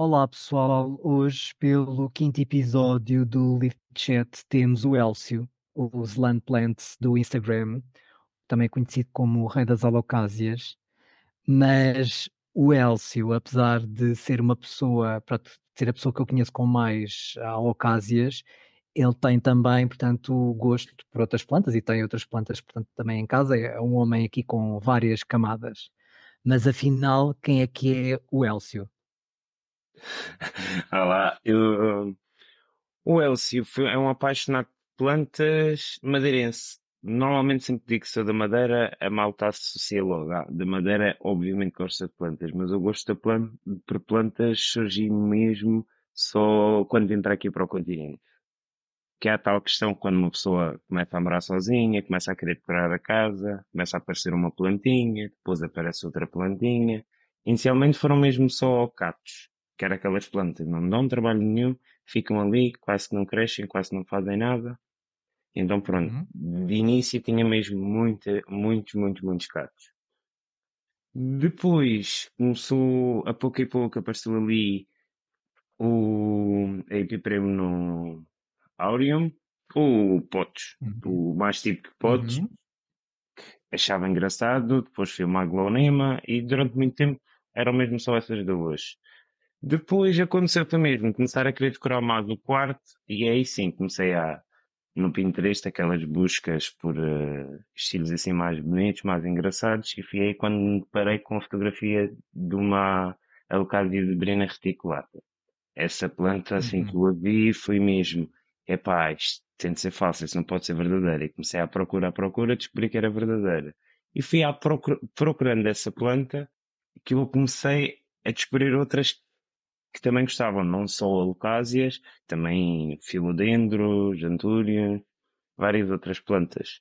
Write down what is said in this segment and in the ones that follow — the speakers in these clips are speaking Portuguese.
Olá pessoal, hoje pelo quinto episódio do Lift Chat temos o Elcio, o Slant Plant do Instagram, também conhecido como o Rei das Alocásias, mas o Elcio, apesar de ser uma pessoa, para ser a pessoa que eu conheço com mais alocásias, ele tem também, portanto, gosto por outras plantas e tem outras plantas, portanto, também em casa. É um homem aqui com várias camadas. Mas afinal, quem é que é o Elcio? Olá, eu, o Elcio é um apaixonado de plantas madeirense. Normalmente sempre digo que sou da Madeira, a malta associa logo. Ah, da Madeira, obviamente gosto de plantas, mas eu gosto de plan por plantas surgi mesmo só quando para aqui para o continente. Que é a tal questão quando uma pessoa começa a morar sozinha, começa a querer decorar a casa, começa a aparecer uma plantinha, depois aparece outra plantinha. Inicialmente foram mesmo só catos, que era aquelas plantas, não dão trabalho nenhum, ficam ali, quase que não crescem, quase que não fazem nada. Então pronto, Uhum. de início tinha mesmo muita, muitos, muitos, muitos catos. Depois começou, a pouco e pouco apareceu ali o Epipremo no Aureum, o Potes, Uhum. o mais típico Potes, Uhum. achava engraçado, depois foi uma aglonema e durante muito tempo eram mesmo só essas duas. Depois aconteceu também mesmo, começar a querer decorar mais o quarto e aí sim comecei a, no Pinterest, aquelas buscas por eh, estilos assim mais bonitos, mais engraçados e foi aí quando me deparei com a fotografia de uma Alocádia de Brena reticulata. Essa planta, assim que Uhum. eu a vi, foi mesmo, epá, isto tem de ser falso, isso não pode ser verdadeiro. E comecei à procura, à procura, descobri que era verdadeira. E fui à procura, procurando essa planta que eu comecei a descobrir outras que também gostavam, não só alocásias, também filodendros, antúrias, várias outras plantas.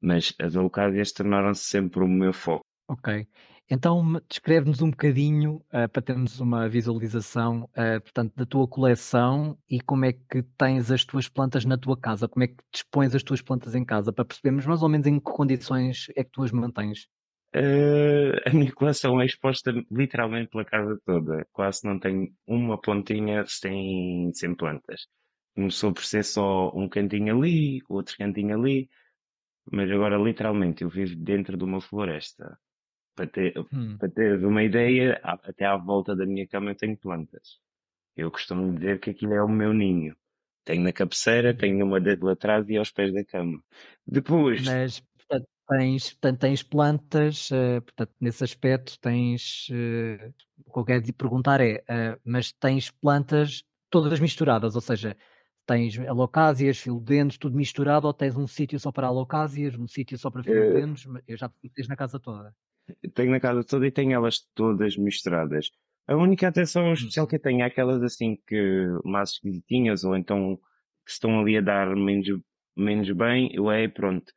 Mas as alocásias tornaram-se sempre o meu foco. Ok. Então descreve-nos um bocadinho, ah, para termos uma visualização, ah, portanto, da tua coleção e como é que tens as tuas plantas na tua casa, como é que dispões as tuas plantas em casa, para percebermos mais ou menos em que condições é que tu as mantens. Eh, a minha coleção é exposta literalmente pela casa toda. Quase não tenho uma pontinha sem, sem plantas. Começou por ser só um cantinho ali, outro cantinho ali, mas agora literalmente eu vivo dentro de uma floresta. Para ter, Hum. para teres uma ideia, até à volta da minha cama eu tenho plantas. Eu costumo dizer que aquilo é o meu ninho. Tenho na cabeceira, tenho uma dentro lá atrás e aos pés da cama. Depois, Mas, tens, portanto, tens plantas, eh, portanto, nesse aspecto tens, eh, o que eu quero te perguntar é, eh, mas tens plantas todas misturadas, ou seja, tens alocásias, filodendros, tudo misturado, ou tens um sítio só para alocásias, um sítio só para filodendros, mas eu já tens na casa toda. tenho na casa toda e tenho elas todas misturadas. A única atenção especial que eu tenho é aquelas assim que mais esquisitinhas ou então que estão ali a dar menos, menos bem, eu é pronto,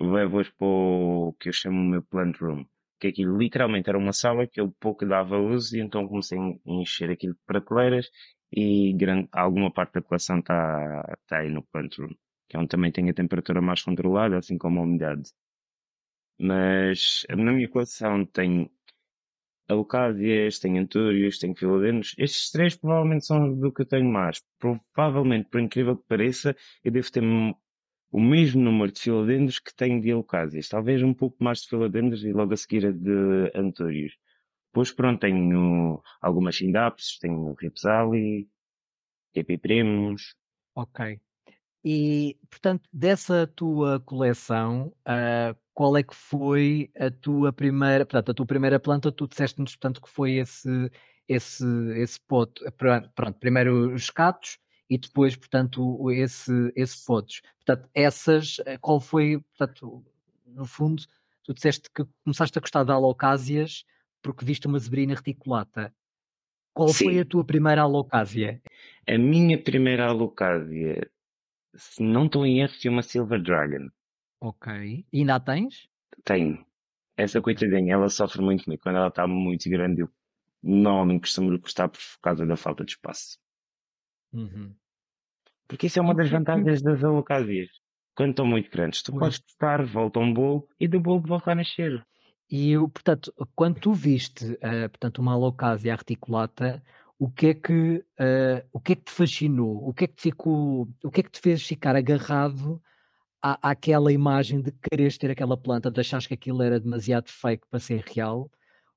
levo-as para o que eu chamo o meu plant room. Que aquilo literalmente era uma sala que eu pouco dava uso e então comecei a encher aquilo de prateleiras e grande, alguma parte da coleção está tá aí no plant room. Que é onde também tem a temperatura mais controlada, assim como a umidade. Mas na minha coleção tenho Alocásias, tenho Antúrios, tenho Filodendros. Estes três provavelmente são do que eu tenho mais. Provavelmente, por incrível que pareça, eu devo ter o mesmo número de Filodendros que tenho de Alocásias. Talvez um pouco mais de Filodendros e logo a seguir a de Antúrios. Depois, pronto, tenho algumas Sindapses, tenho Ripsali, Epipremos. Ok. E, portanto, dessa tua coleção, ah, qual é que foi a tua primeira, portanto, a tua primeira planta, tu disseste-nos, portanto, que foi esse, esse, esse pote, pronto, primeiro os catos e depois, portanto, esse, esse potes. Portanto, essas, eh, qual foi, portanto, no fundo, tu disseste que começaste a gostar de alocásias porque viste uma zebrina reticulata. Qual foi Sim, a tua primeira alocásia? a minha primeira Alocásia, se não estou em erro, foi uma Silver Dragon. Ok. E ainda a tens? Tenho. Essa coitadinha, ela sofre muito comigo. Quando ela está muito grande, eu normalmente costumo lhe custar por causa da falta de espaço. Uhum. Porque isso é uma das vantagens das alocásias. Quando estão muito grandes, tu pois. podes cortar, volta um bolo e do bolo volta a nascer. E, portanto, quando tu viste, eh, portanto, uma alocásia articulata, o que é que, uh, o que é que te fascinou? O que é que te ficou, o que é que te fez ficar agarrado à, àquela imagem de quereres ter aquela planta, de achares que aquilo era demasiado fake para ser real?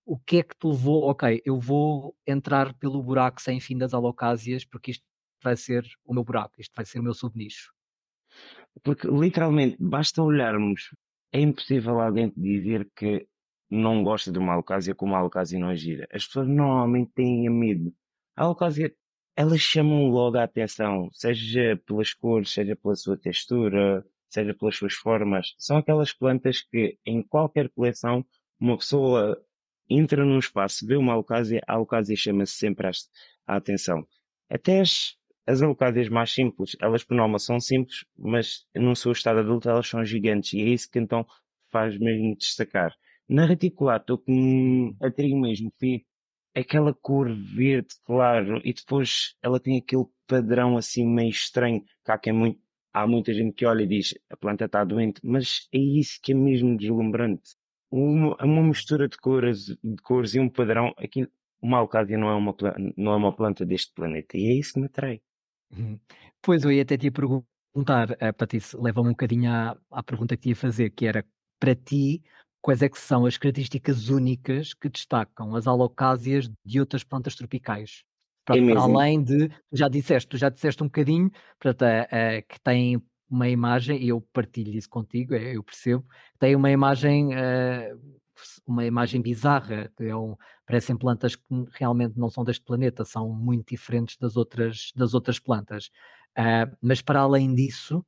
O que é que te levou, ok, eu vou entrar pelo buraco sem fim das alocásias, porque isto vai ser o meu buraco, isto vai ser o meu subnicho? Porque literalmente basta olharmos, é impossível alguém dizer que não gosta de uma alocásia como a alocásia não é gira. As pessoas normalmente têm medo. A alocásia, elas chamam logo a atenção, seja pelas cores, seja pela sua textura, seja pelas suas formas. São aquelas plantas que em qualquer coleção uma pessoa entra num espaço, vê uma alocásia, a alocásia chama-se sempre a atenção. Até as, as alocásias mais simples, elas por norma são simples, mas no seu estado adulto elas são gigantes e é isso que então faz mesmo destacar. Na reticulato, o que me atraiu mesmo foi aquela cor verde claro e depois ela tem aquele padrão assim meio estranho que há, quem é muito, há muita gente que olha e diz a planta está doente, mas é isso que é mesmo deslumbrante. Uma, uma mistura de cores, de cores e um padrão, aqui uma alcádia não é uma, não é uma planta deste planeta e é isso que me atrai. Uhum. Pois eu ia até te perguntar, uh, Patrícia, leva-me um bocadinho à, à pergunta que te ia fazer, que era para ti, quais é que são as características únicas que destacam as alocásias de outras plantas tropicais? Para, é além de, tu já disseste, tu já disseste um bocadinho, portanto, é, que tem uma imagem, e eu partilho isso contigo, eu percebo, tem uma imagem, uma imagem bizarra, é um, parecem plantas que realmente não são deste planeta, são muito diferentes das outras, das outras plantas. Uh, mas para além disso,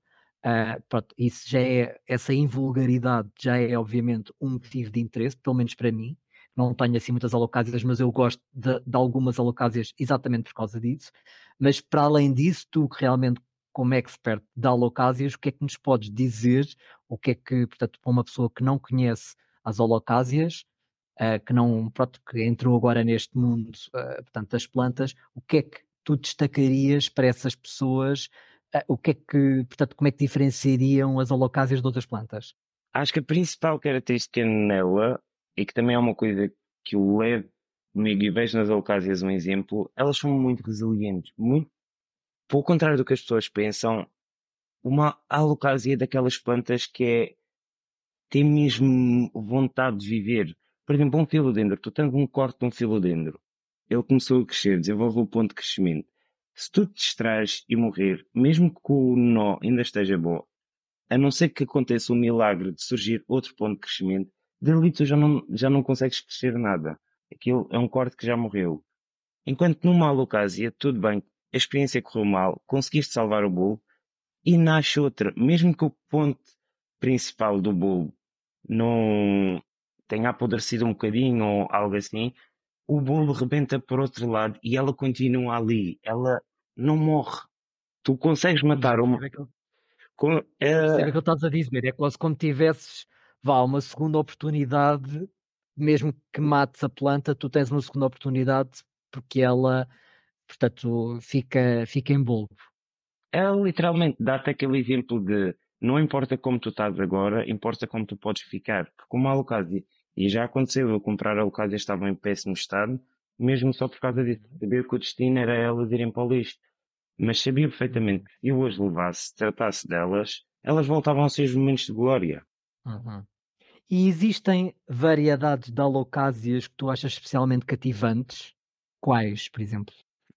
uh, pronto, isso já é, essa invulgaridade já é obviamente um motivo de interesse, pelo menos para mim. Não tenho assim muitas alocásias, mas eu gosto de, de algumas alocásias exatamente por causa disso. Mas para além disso, tu realmente como expert de alocásias, o que é que nos podes dizer? O que é que, portanto, para uma pessoa que não conhece as holocásias, uh, que não, pronto, que entrou agora neste mundo, uh, portanto, das plantas, o que é que tu destacarias para essas pessoas? Uh, o que é que, portanto, como é que diferenciariam as holocásias de outras plantas? Acho que a principal característica nela, e que também é uma coisa que eu levo comigo e vejo nas holocásias um exemplo, elas são muito resilientes, muito pelo contrário do que as pessoas pensam, uma alocásia daquelas plantas que é tem mesmo vontade de viver. Por exemplo, um filodendro, tu tens um corte de um filodendro. Ele começou a crescer, desenvolve o ponto de crescimento. Se tu te distrais e morrer, mesmo que o nó ainda esteja bom, a não ser que aconteça o milagre de surgir outro ponto de crescimento, dali tu já não, já não consegues crescer nada. Aquilo é um corte que já morreu. Enquanto numa alocásia, tudo bem, a experiência correu mal, conseguiste salvar o bolo e nasce outra, mesmo que o ponto principal do bolo não tenha apodrecido um bocadinho ou algo assim, o bolo rebenta por outro lado e ela continua ali. Ela não morre. Tu consegues matar uma. Com, é... é o que estás a dizer. É quase como tivesses vá, uma segunda oportunidade, mesmo que mates a planta, tu tens uma segunda oportunidade porque ela, portanto, fica, fica em bolo. Ela literalmente dá-te aquele exemplo de não importa como tu estás agora, importa como tu podes ficar. Porque uma Alucásia, e já aconteceu eu comprar a Alucásia estava em péssimo estado, mesmo só por causa disso. Sabia que o destino era elas irem para o lixo. Mas sabia perfeitamente que se eu as levasse, tratasse delas, elas voltavam aos seus momentos de glória. Uhum. E existem variedades de alocásias que tu achas especialmente cativantes? Quais, por exemplo?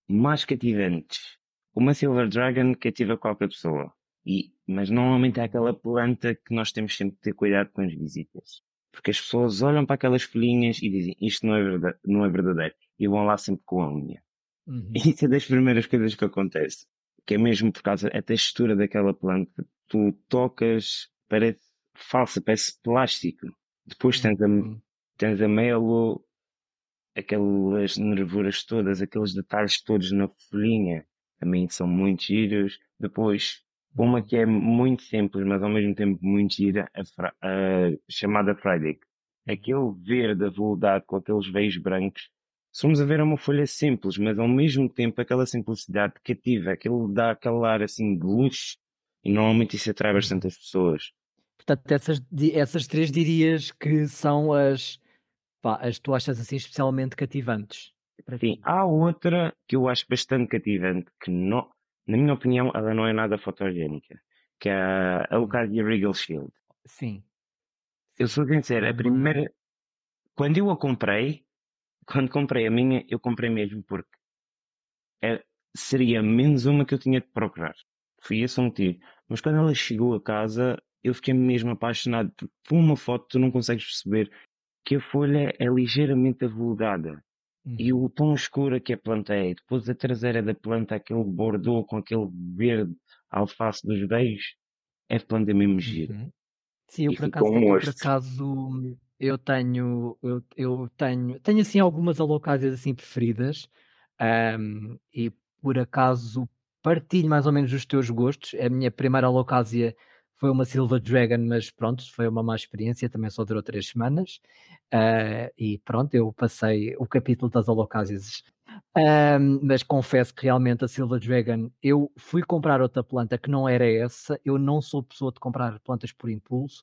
Mais cativantes. Uma Silver Dragon cativa qualquer pessoa. E, mas normalmente é aquela planta que nós temos sempre que ter cuidado com as visitas. Porque as pessoas olham para aquelas folhinhas e dizem isto não é, verdade, não é verdadeiro. E vão lá sempre com a unha. Uhum. Isso é das primeiras coisas que acontece. Que é mesmo por causa da textura daquela planta. Tu tocas, parece falsa, parece plástico. Depois tens a, uhum. tens a melo, aquelas nervuras todas, aqueles detalhes todos na folhinha. Também são muito giros. Depois uma que é muito simples, mas ao mesmo tempo muito gira, a, a chamada Friday. Aquele verde aveludado com aqueles veios brancos. Somos a ver uma folha simples, mas ao mesmo tempo aquela simplicidade cativa, aquilo dá aquele ar assim de luz. E normalmente isso atrai bastante as pessoas. Portanto, essas, essas três dirias que são as, pá, as tu achas assim especialmente cativantes. Sim, há outra que eu acho bastante cativante, que não, na minha opinião, ela não é nada fotogénica, que é a Hum. Eucadia Regal Shield. Sim, Eu sou sincero, É a uma. primeira, quando eu a comprei, quando comprei a minha, eu comprei mesmo porque é- seria menos uma que eu tinha de procurar. Foi esse o motivo. Mas quando ela chegou a casa, eu fiquei mesmo apaixonado. Por uma foto tu não consegues perceber que a folha é ligeiramente aveludada. E Uhum. o tom escuro que a planta é. Depois a traseira da planta, aquele bordô com aquele verde alface dos beijos, é planta mesmo gira. Uhum. Sim, eu E por acaso, um eu por acaso, eu tenho, eu, eu tenho, tenho assim algumas alocásias assim preferidas, ahm, e por acaso partilho mais ou menos os teus gostos. A minha primeira alocásia foi uma Silver Dragon, mas pronto, foi uma má experiência, também só durou três semanas. Ah, e pronto, eu passei o capítulo das. Ahm, mas confesso que realmente a Silver Dragon, eu fui comprar outra planta que não era essa. Eu não sou pessoa de comprar plantas por impulso,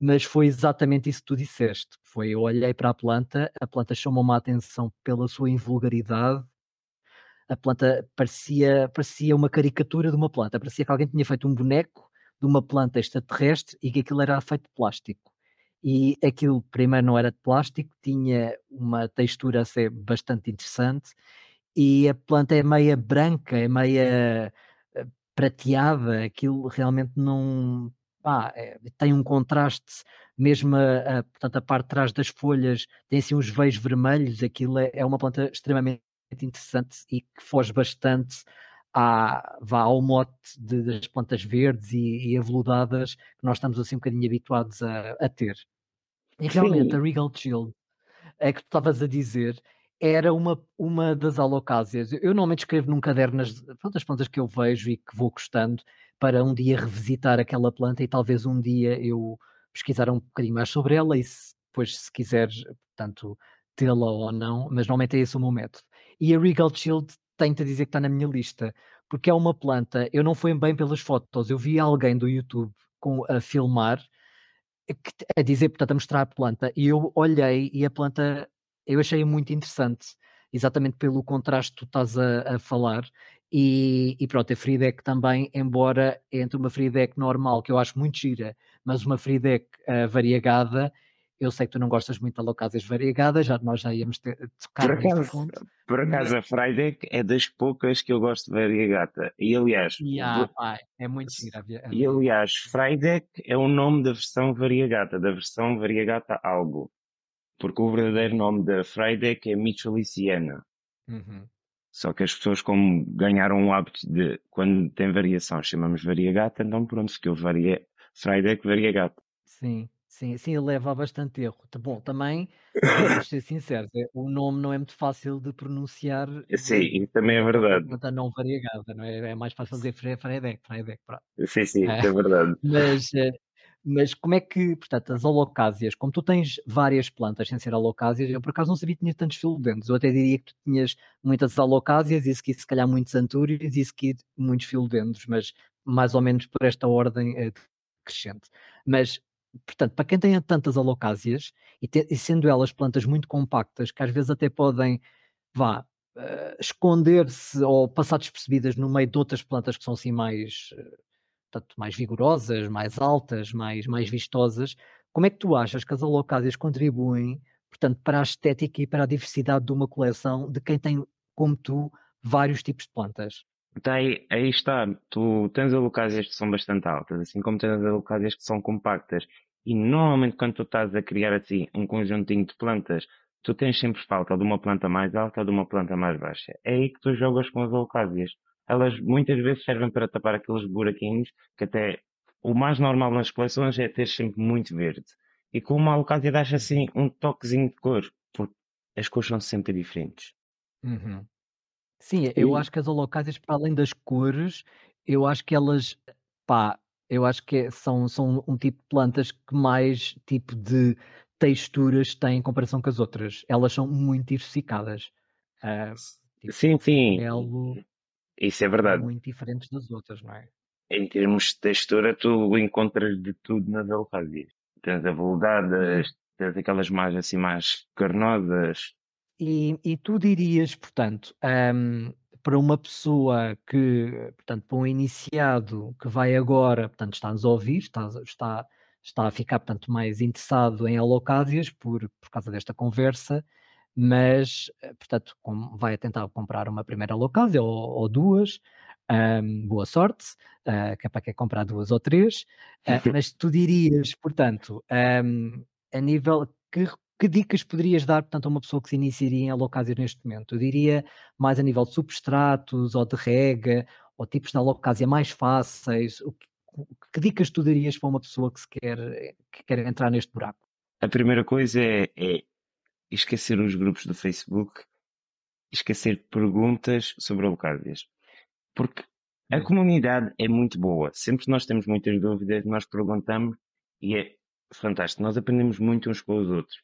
mas foi exatamente isso que tu disseste. Foi, eu olhei para a planta, a planta chamou-me a atenção pela sua invulgaridade. A planta parecia, parecia uma caricatura de uma planta, parecia que alguém tinha feito um boneco de uma planta extraterrestre e que aquilo era feito de plástico. E aquilo, primeiro, não era de plástico, tinha uma textura a ser bastante interessante e a planta é meia branca, é meia eh, prateada, aquilo realmente não. pá, é, tem um contraste, mesmo a, a- portanto, a parte de trás das folhas tem assim uns veios vermelhos, aquilo é, é uma planta extremamente interessante e que foge bastante à, vá, ao mote de- das plantas verdes e, e aveludadas que nós estamos assim um bocadinho habituados a, a ter. E realmente a Sim, Regal Shield é que tu estavas a dizer, era uma, uma das alocásias. Eu, normalmente escrevo num caderno as, as plantas que eu vejo e que vou gostando para um dia revisitar aquela planta e talvez um dia eu pesquisar um bocadinho mais sobre ela e se, depois se quiseres, portanto, tê-la ou não, mas normalmente é esse o meu método. E a Regal Shield tenho-te a dizer que está na minha lista, porque é uma planta, eu não fui bem pelas fotos, eu vi alguém do YouTube com, a filmar que- a dizer, portanto, a mostrar a planta, e eu olhei e a planta eu achei muito interessante, exatamente pelo contraste que tu estás a, a falar. E, e pronto, a Friedec também, embora entre uma Friedec normal, que eu acho muito gira, mas uma Friedec uh, variegada, eu sei que tu não gostas muito de alocásias variegadas, já nós já íamos ter, tocar por acaso, ponto. por acaso a Friday é das poucas que eu gosto de variegata. E aliás, E vou- é muito gira. E aliás. Frideck é o nome da versão variegata, da versão variegata algo. Porque o verdadeiro nome da Frideck é Mitchelliciana. Uhum. Só que as pessoas, como ganharam o hábito de, quando tem variação, chamamos variegata, então pronto, ficou varie... Frideck variegata. Sim, sim, sim, ele leva a bastante erro. Tá Bom, também vamos ser sinceros, é- o nome não é muito fácil de pronunciar Sim, de isso também é verdade. planta não variegada, não é? É mais fácil fazer Fre- Freidec, Freidec, pronto. Sim, sim, isso é verdade. mas, eh, mas como é que, portanto, as alocásias, como tu tens várias plantas sem ser alocásias, eu por acaso não sabia que tinha tantos filodendros, eu até diria que tu tinhas muitas alocásias e se se calhar muitos antúrios e se muitos filodendros, mas mais ou menos por esta ordem eh, crescente. Mas, portanto, para quem tem tantas alocásias e, te- e sendo elas plantas muito compactas, que às vezes até podem, vá, eh, esconder-se ou passar despercebidas no meio de outras plantas que são assim mais, eh, portanto, mais vigorosas, mais altas, mais, mais vistosas, como é que tu achas que as alocásias contribuem, portanto, para a estética e para a diversidade de uma coleção de quem tem, como tu, vários tipos de plantas? Tá aí, aí está, tu tens alocásias que são bastante altas, assim como tens alocásias que são compactas. E normalmente quando tu estás a criar assim um conjuntinho de plantas, tu tens sempre falta de uma planta mais alta ou de uma planta mais baixa. É aí que tu jogas com as alocásias. Elas muitas vezes servem para tapar aqueles buraquinhos que até o mais normal nas coleções é ter sempre muito verde. E com uma alocásia dá assim um toquezinho de cor, porque as cores são sempre diferentes. Uhum. Sim, eu acho que as alocásias, para além das cores, eu acho que elas, pá, eu acho que é- são, são um tipo de plantas que mais tipo de texturas têm em comparação com as outras. Elas são muito diversificadas. Ah, tipo, sim, sim, isso é verdade. muito diferentes das outras, não é? Em termos de textura, tu encontras de tudo nas alocásias. Tens aveludadas, tens aquelas mais assim mais carnosas. E, e tu dirias, portanto, um, para uma pessoa que, portanto, para um iniciado que vai agora, portanto, está-nos a ouvir, está, está, está a ficar, portanto, mais interessado em alocásias por, por causa desta conversa, mas, portanto, vai tentar comprar uma primeira alocásia ou, ou duas, um, boa sorte, uh, que é para quem comprar duas ou três, uh, mas tu dirias, portanto, um, a nível, que que dicas poderias dar, portanto, a uma pessoa que se iniciaria em alocásia neste momento? Eu diria mais a nível de substratos ou de rega, ou tipos de alocásia mais fáceis. O que, que, dicas tu darias para uma pessoa que, se quer, que quer entrar neste buraco? A primeira coisa é, é esquecer os grupos do Facebook, esquecer perguntas sobre alocásias. Porque a hum. comunidade é muito boa. Sempre que nós temos muitas dúvidas, nós perguntamos e é fantástico. Nós aprendemos muito uns com os outros.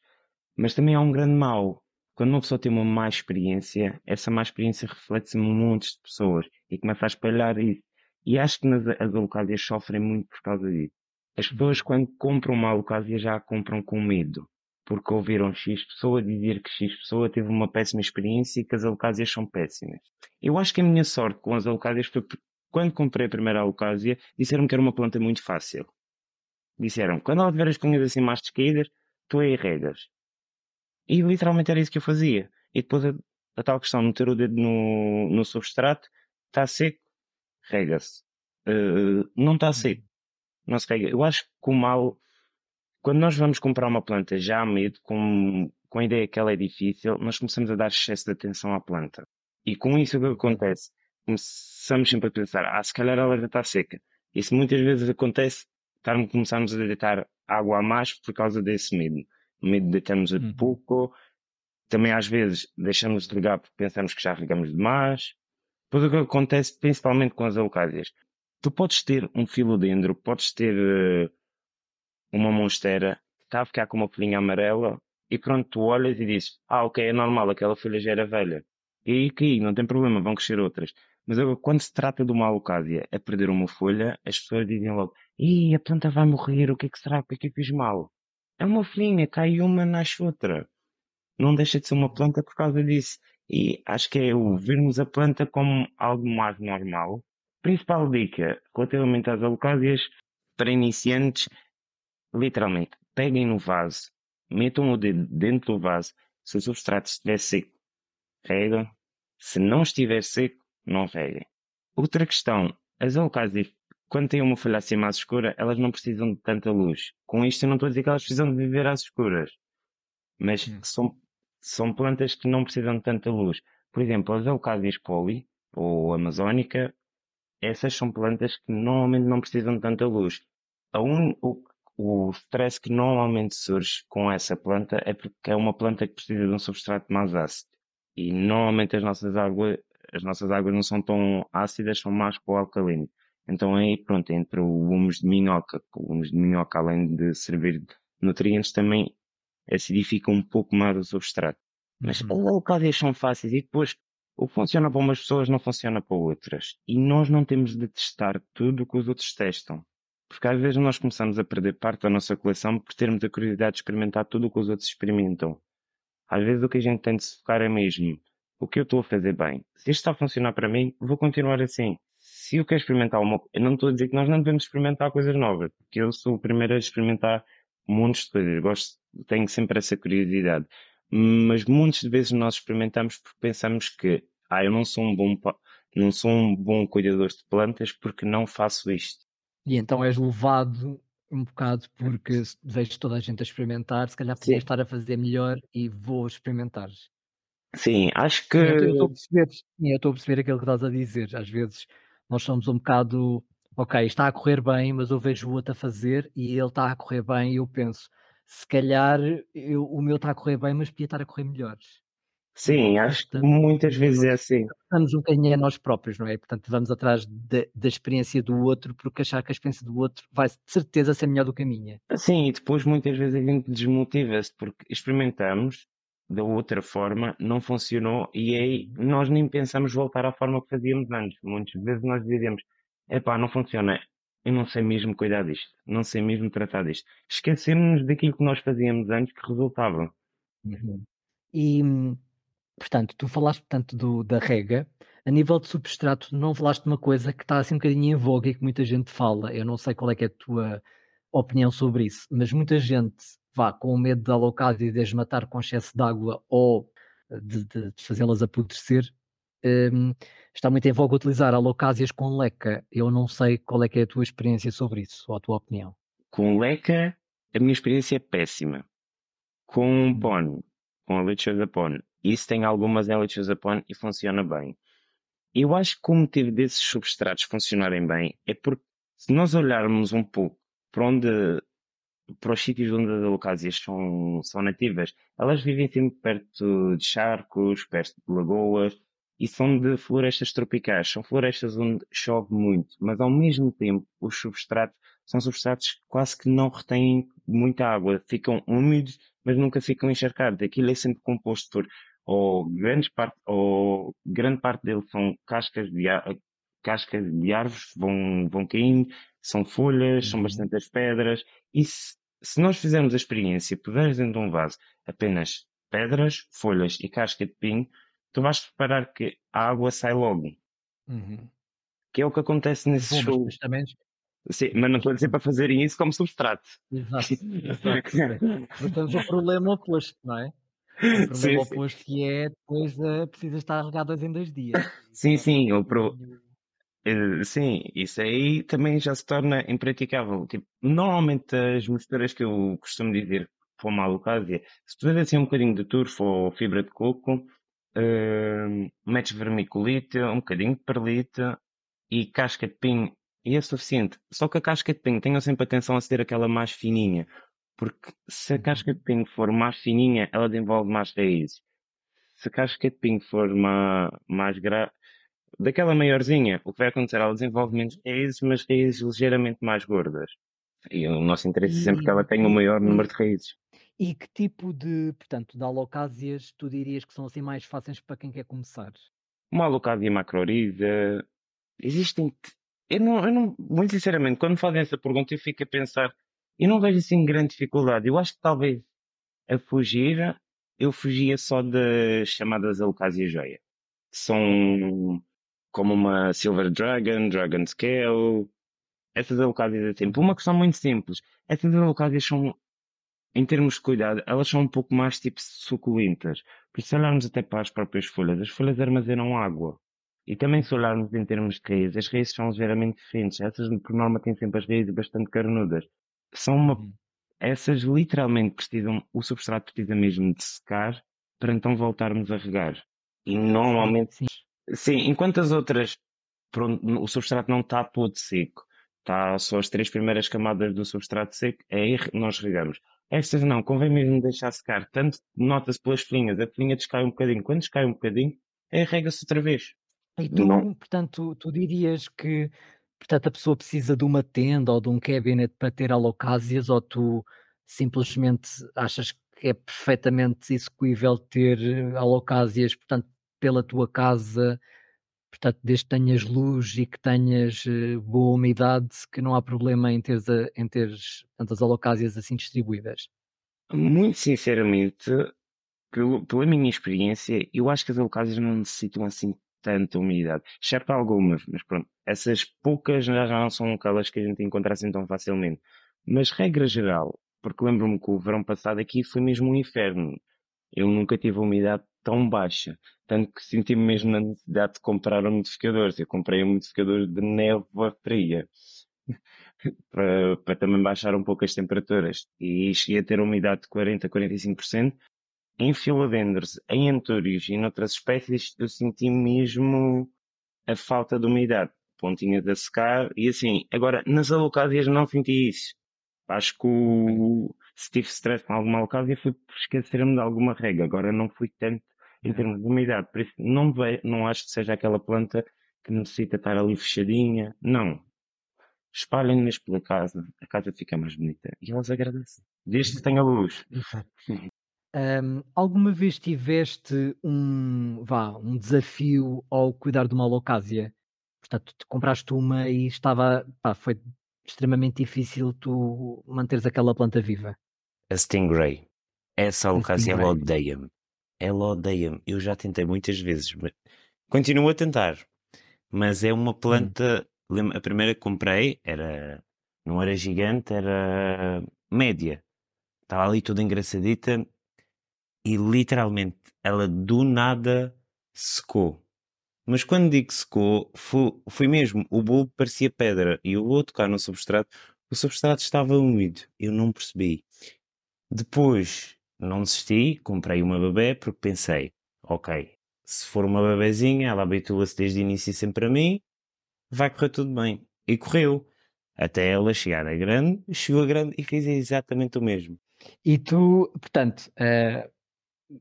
Mas também há um grande mal. Quando uma pessoa tem uma má experiência, essa má experiência reflete-se em montes de pessoas e começa a espalhar isso. E acho que nas, as alocásias sofrem muito por causa disso. As pessoas, quando compram uma alocásia, já a compram com medo. Porque ouviram X pessoa dizer que X pessoa teve uma péssima experiência e que as alocásias são péssimas. Eu acho que a minha sorte com as alocásias foi porque, quando comprei a primeira alocásia, disseram que era uma planta muito fácil. Disseram, quando ela tiver as cunhas assim mais descaídas, tu aí regas. E literalmente era isso que eu fazia. E depois a, a tal questão de meter o dedo no, no substrato, está seco, rega-se. Uh, não está seco, não se rega. Eu acho que o mal, quando nós vamos comprar uma planta já a medo, com, com a ideia que ela é difícil, nós começamos a dar excesso de atenção à planta. E com isso o que acontece? Começamos sempre a pensar, ah, se calhar ela já está seca. Isso muitas vezes acontece, começarmos a deitar água a mais por causa desse medo medo de deitarmos a uhum. pouco. Também às vezes deixamos de ligar porque pensamos que já regamos demais. Depois o que acontece principalmente com as alocásias. Tu podes ter um filodendro, podes ter uh, uma monstera que está a ficar com uma folhinha amarela e pronto, tu olhas e dizes, ah ok, é normal, aquela folha já era velha. E aí que não tem problema, vão crescer outras. Mas agora, quando se trata de uma alocásia a perder uma folha, as pessoas dizem logo, ih, a planta vai morrer, o que é que será? O que é que eu fiz mal? É uma folhinha, cai uma, nasce outra. Não deixa de ser uma planta por causa disso. E acho que é o vermos a planta como algo mais normal. Principal dica relativamente às alocásias para iniciantes, literalmente, peguem no vaso, metam o dedo dentro do vaso. Se o substrato estiver seco, regam. Se não estiver seco, não reguem. Outra questão, as alocásias quando têm uma folha assim mais escura, elas não precisam de tanta luz. Com isto eu não estou a dizer que elas precisam de viver às escuras. Mas hum. são, são plantas que não precisam de tanta luz. Por exemplo, as Eucádias poli, ou amazónica, essas são plantas que normalmente não precisam de tanta luz. Un, o, o stress que normalmente surge com essa planta é porque é uma planta que precisa de um substrato mais ácido. E normalmente as nossas águas, as nossas águas não são tão ácidas, são mais para o alcalino. Então aí, pronto, entre o humus de minhoca, o humus de minhoca, além de servir de nutrientes, também acidifica um pouco mais o substrato. Mas uhum. alcálias são fáceis e depois o que funciona para umas pessoas não funciona para outras. E nós não temos de testar tudo o que os outros testam. Porque às vezes nós começamos a perder parte da nossa coleção por termos a curiosidade de experimentar tudo o que os outros experimentam. Às vezes o que a gente tem de se focar é mesmo o que eu estou a fazer bem. Se isto está a funcionar para mim, vou continuar assim se eu quero experimentar uma eu não estou a dizer que nós não devemos experimentar coisas novas, porque eu sou o primeiro a experimentar montes de coisas, gosto, tenho sempre essa curiosidade. Mas muitas de vezes nós experimentamos porque pensamos que, ah, eu não sou um bom, não sou um bom cuidador de plantas porque não faço isto. E então és levado um bocado porque vejo toda a gente a experimentar, se calhar podia estar a fazer melhor e vou experimentar. Sim, acho que. eu estou a perceber, eu estou a perceber aquilo que estás a dizer. Às vezes nós somos um bocado, ok, está a correr bem, mas eu vejo o outro a fazer e ele está a correr bem e eu penso, se calhar eu, o meu está a correr bem, mas podia estar a correr melhor. Sim, acho que muitas vezes é assim. Estamos um bocadinho a nós próprios, não é? Portanto, vamos atrás de, da experiência do outro, porque achar que a experiência do outro vai de certeza ser melhor do que a minha. Sim, e depois muitas vezes a gente desmotiva-se, porque experimentamos da outra forma, não funcionou e aí nós nem pensamos voltar à forma que fazíamos antes. Muitas vezes nós dizemos, epá, não funciona, eu não sei mesmo cuidar disto, não sei mesmo tratar disto. Esquecemos daquilo que nós fazíamos antes que resultava. Uhum. E Portanto, tu falaste portanto, do, da rega. A nível de substrato, não falaste de uma coisa que está assim um bocadinho em voga e que muita gente fala. Eu não sei qual é, é a tua opinião sobre isso, mas muita gente vá com medo de alocar e de as matar com excesso de água ou de, de, de fazê-las apodrecer. Um, está muito em voga utilizar alocásias com leca. Eu não sei qual é, é a tua experiência sobre isso, ou a tua opinião. Com leca, a minha experiência é péssima. Com hum. PON, com a Litchers PON, isso tem algumas Litchers PON e funciona bem. Eu acho que o motivo desses substratos funcionarem bem é porque se nós olharmos um pouco para onde para os sítios onde as alocásias são, são nativas, elas vivem sempre perto de charcos, perto de lagoas, e são de florestas tropicais. São florestas onde chove muito, mas ao mesmo tempo os substratos são substratos quase que não retêm muita água. Ficam úmidos, mas nunca ficam encharcados. Aquilo é sempre composto por ou grande parte, ou grande parte deles são cascas de, cascas de árvores, vão, vão caindo, são folhas, uhum. são bastantes pedras. E se, nós fizermos a experiência, puderes dentro de um vaso apenas pedras, folhas e casca de pinho, tu vais reparar que a água sai logo. Uhum. Que é o que acontece nesse Bom, show. Sim, mas não estou a dizer para fazerem isso como substrato. Exato. Portanto, o problema oposto, não é? O problema sim, oposto sim. que é depois uh, precisa estar regado em dois dias. Sim, sim. O pro... Uh, sim, isso aí também já se torna impraticável. Tipo, normalmente as misturas que eu costumo dizer para uma alocásia, se tu assim um bocadinho de turfo ou fibra de coco, uh, metes vermiculite, um bocadinho de perlita e casca de pinho e é suficiente. Só que a casca de pinho, tenham sempre atenção a ser aquela mais fininha. Porque se a uhum. casca de pinho for mais fininha, ela desenvolve mais raízes. Se a casca de pinho for mais, mais gra... daquela maiorzinha, o que vai acontecer? Ela desenvolve menos raízes, mas raízes ligeiramente mais gordas. E o nosso interesse é sempre que ela tenha o maior número de raízes. E que tipo de, portanto, de alocásias tu dirias que são assim mais fáceis para quem quer começar? Uma alocásia macrorida. Existem. Eu não, eu não, muito sinceramente, quando fazem essa pergunta, eu fico a pensar. Eu não vejo assim grande dificuldade. Eu acho que talvez a fugir, eu fugia só das chamadas alocásias joia. São como uma Silver Dragon, Dragon Scale. Essas alocásias é sempre uma questão muito simples. Essas alocásias são em termos de cuidado, elas são um pouco mais tipo suculentas. Por se olharmos até para as próprias folhas, as folhas armazenam água. E também se olharmos em termos de raízes, as raízes são ligeiramente diferentes. Essas, por norma, têm sempre as raízes bastante carnudas. São uma... Uhum. Essas literalmente precisam, o substrato precisa mesmo de secar para então voltarmos a regar. E normalmente, sim, sim enquanto as outras, pronto, o substrato não está todo seco, está só as três primeiras camadas do substrato seco, é aí nós regamos. Estas não, convém mesmo deixar secar. Tanto nota-se pelas folhinhas, a folhinha descai um bocadinho. Quando descai um bocadinho, é rega-se outra vez. E tu, não. portanto, tu dirias que portanto, a pessoa precisa de uma tenda ou de um cabinet para ter alocásias ou tu simplesmente achas que é perfeitamente execuível ter alocásias, portanto, pela tua casa Portanto, desde que tenhas luz e que tenhas uh, boa umidade, que não há problema em teres, a, em teres tantas alocásias assim distribuídas. Muito sinceramente, pelo, pela minha experiência, eu acho que as alocásias não necessitam assim tanta umidade, exceto algumas, mas pronto, essas poucas já, não são aquelas que a gente encontra assim tão facilmente. Mas regra geral, porque lembro-me que o verão passado aqui foi mesmo um inferno. Eu nunca tive umidade tão baixa. Tanto que senti-me mesmo na necessidade de comprar um modificador. Eu comprei um modificador de névoa fria. para, para também baixar um pouco as temperaturas. E cheguei a ter uma umidade de 40 a 45%. Em filodendros, em antúrios e noutras espécies, eu senti mesmo a falta de umidade. Pontinhas a secar e assim. Agora, nas alocádias não senti isso. Acho que o, se tive stress com alguma alocádia foi por esquecer-me de alguma regra. Agora não fui tanto em termos de umidade. Por isso, não, ve, não acho que seja aquela planta que necessita estar ali fechadinha. Não. Espalhem-nas pela casa. A casa fica mais bonita. E elas agradecem. Desde que tenha luz. Um, alguma vez tiveste um, vá, um desafio ao cuidar de uma alocásia? Portanto, compraste uma e estava, pá, foi extremamente difícil tu manteres aquela planta viva. A Stingray. Essa alocásia ela odeia-me. Ela odeia-me. Eu já tentei muitas vezes, mas continuo a tentar. Mas é uma Hum. planta. lembra- A primeira que comprei era. Não era gigante, era média. Estava ali toda engraçadita e literalmente ela do nada secou. Mas quando digo secou, foi, foi mesmo. O bulbo parecia pedra e eu vou tocar no substrato. O substrato estava úmido. Eu não percebi. Depois não desisti, comprei uma bebê porque pensei, ok, se for uma bebezinha, ela habitua-se desde o início sempre a mim, vai correr tudo bem. E correu. Até ela chegar a grande, chegou a grande e fez exatamente o mesmo. E tu, portanto, eh,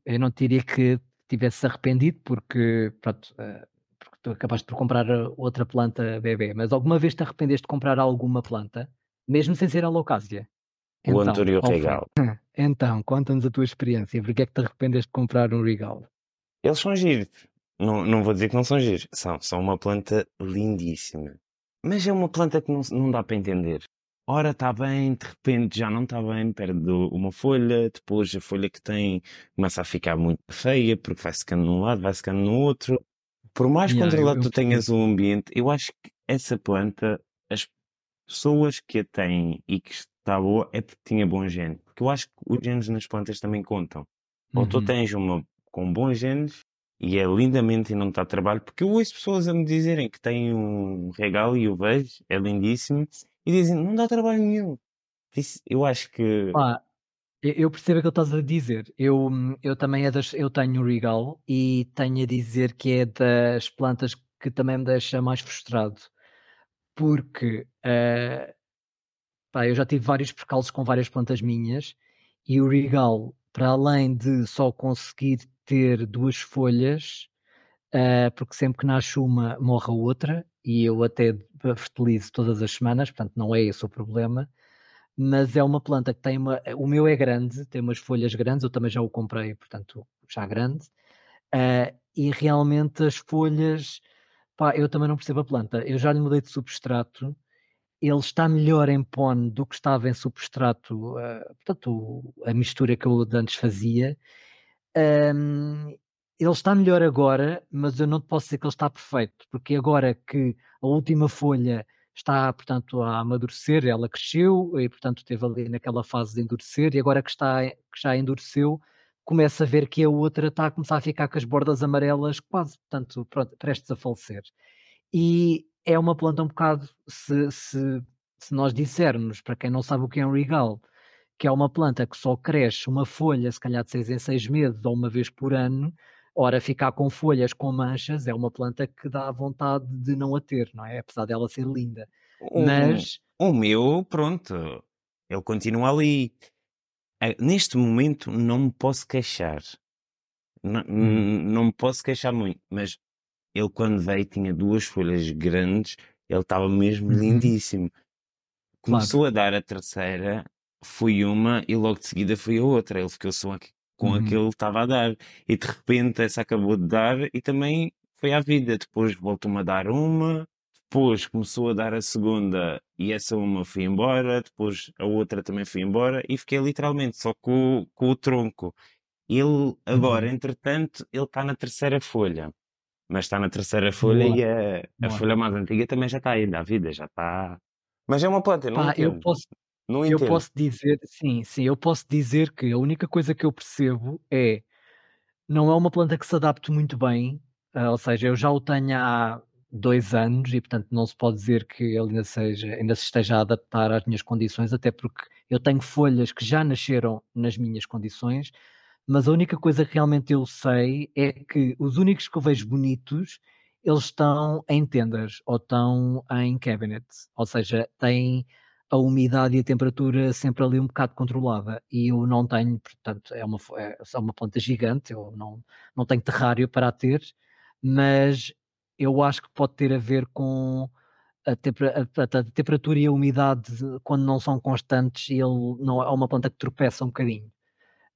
eu não te diria que tivesse arrependido porque, pronto, eh, porque tu acabaste por comprar eh, outra planta bebê, mas alguma vez te arrependeste de comprar alguma planta, mesmo sem ser alocásia? O Então? Regal. Então, conta-nos a tua experiência, porque é que te arrependeste de comprar um Regal? Eles são giros. Não, não vou dizer que não são giros. São, são uma planta lindíssima. Mas é uma planta que não, não dá para entender. Ora está bem, de repente já não está bem, perde uma folha, depois a folha que tem começa a ficar muito feia, porque vai secando num lado, vai secando no outro. Por mais Yeah, controlado eu tu tenhas o ambiente, eu acho que essa planta, as pessoas que a têm e que está boa, é porque tinha bom gene. Porque eu acho que os genes nas plantas também contam. Ou tu Uhum. tens uma com bons genes e é lindamente e não está a trabalho, porque eu ouço pessoas a me dizerem que têm um regalo e eu vejo, é lindíssimo, e dizem, não dá trabalho nenhum. Isso, eu acho que Pá, eu percebo o que estás a dizer. Eu, eu também é das, eu tenho o Regal e tenho a dizer que é das plantas que também me deixa mais frustrado. Porque eh, pá, eu já tive vários percalços com várias plantas minhas e o Regal, para além de só conseguir ter duas folhas, eh, porque sempre que nasce uma morre a outra, e eu até fertilizo todas as semanas, portanto não é esse o problema mas é uma planta que tem uma. O meu é grande, tem umas folhas grandes, eu também já o comprei, portanto, já grande. ah, e realmente as folhas, pá, eu também não percebo a planta. Eu já lhe mudei de substrato, ele está melhor em pone do que estava em substrato, ah, portanto, a mistura que eu antes fazia. Ahm, ele está melhor agora, mas eu não posso dizer que ele está perfeito, porque agora que a última folha está, portanto, a amadurecer, ela cresceu e, portanto, esteve ali naquela fase de endurecer, e agora que, está, que já endureceu, começa a ver que a outra está a começar a ficar com as bordas amarelas quase, portanto, prestes a falecer. E é uma planta um bocado, se, se, se nós dissermos, para quem não sabe o que é um regal, que é uma planta que só cresce uma folha, se calhar de seis em seis meses ou uma vez por ano, ora, ficar com folhas com manchas é uma planta que dá vontade de não a ter, não é? Apesar dela ser linda. o, Mas, o meu, pronto, ele continua ali. Ah, Neste momento não me posso queixar. Não, hum, não me posso queixar muito, mas ele quando veio tinha duas folhas grandes, ele estava mesmo uhum, lindíssimo. Começou a dar a terceira, foi uma e logo de seguida foi a outra. Ele ficou só aqui com a que Uhum, ele estava a dar. E de repente essa acabou de dar e também foi à vida. Depois voltou-me a dar uma, depois começou a dar a segunda e essa uma foi embora, depois a outra também foi embora e fiquei literalmente só com, o- com o tronco. Ele agora, uhum. entretanto, ele está na terceira folha. Mas está na terceira folha Boa, e a, a boa. folha mais antiga também já está ainda à vida, já está. Mas é uma planta, eu não Pá, eu entendo. posso, Não eu entendo. posso dizer, sim, sim, eu posso dizer que a única coisa que eu percebo é não é uma planta que se adapte muito bem, ah, ou seja, eu já o tenho há dois anos e, portanto, não se pode dizer que ele ainda, seja, ainda se esteja a adaptar às minhas condições, até porque eu tenho folhas que já nasceram nas minhas condições, mas a única coisa que realmente eu sei é que os únicos que eu vejo bonitos, eles estão em tendas ou estão em cabinets, ou seja, têm a umidade e a temperatura sempre ali um bocado controlada. E eu não tenho, portanto, é uma, é uma planta gigante, eu não, não tenho terrário para a ter, mas eu acho que pode ter a ver com a, tempera- a- a- temperatura e a umidade quando não são constantes, ele não é uma planta que tropeça um bocadinho.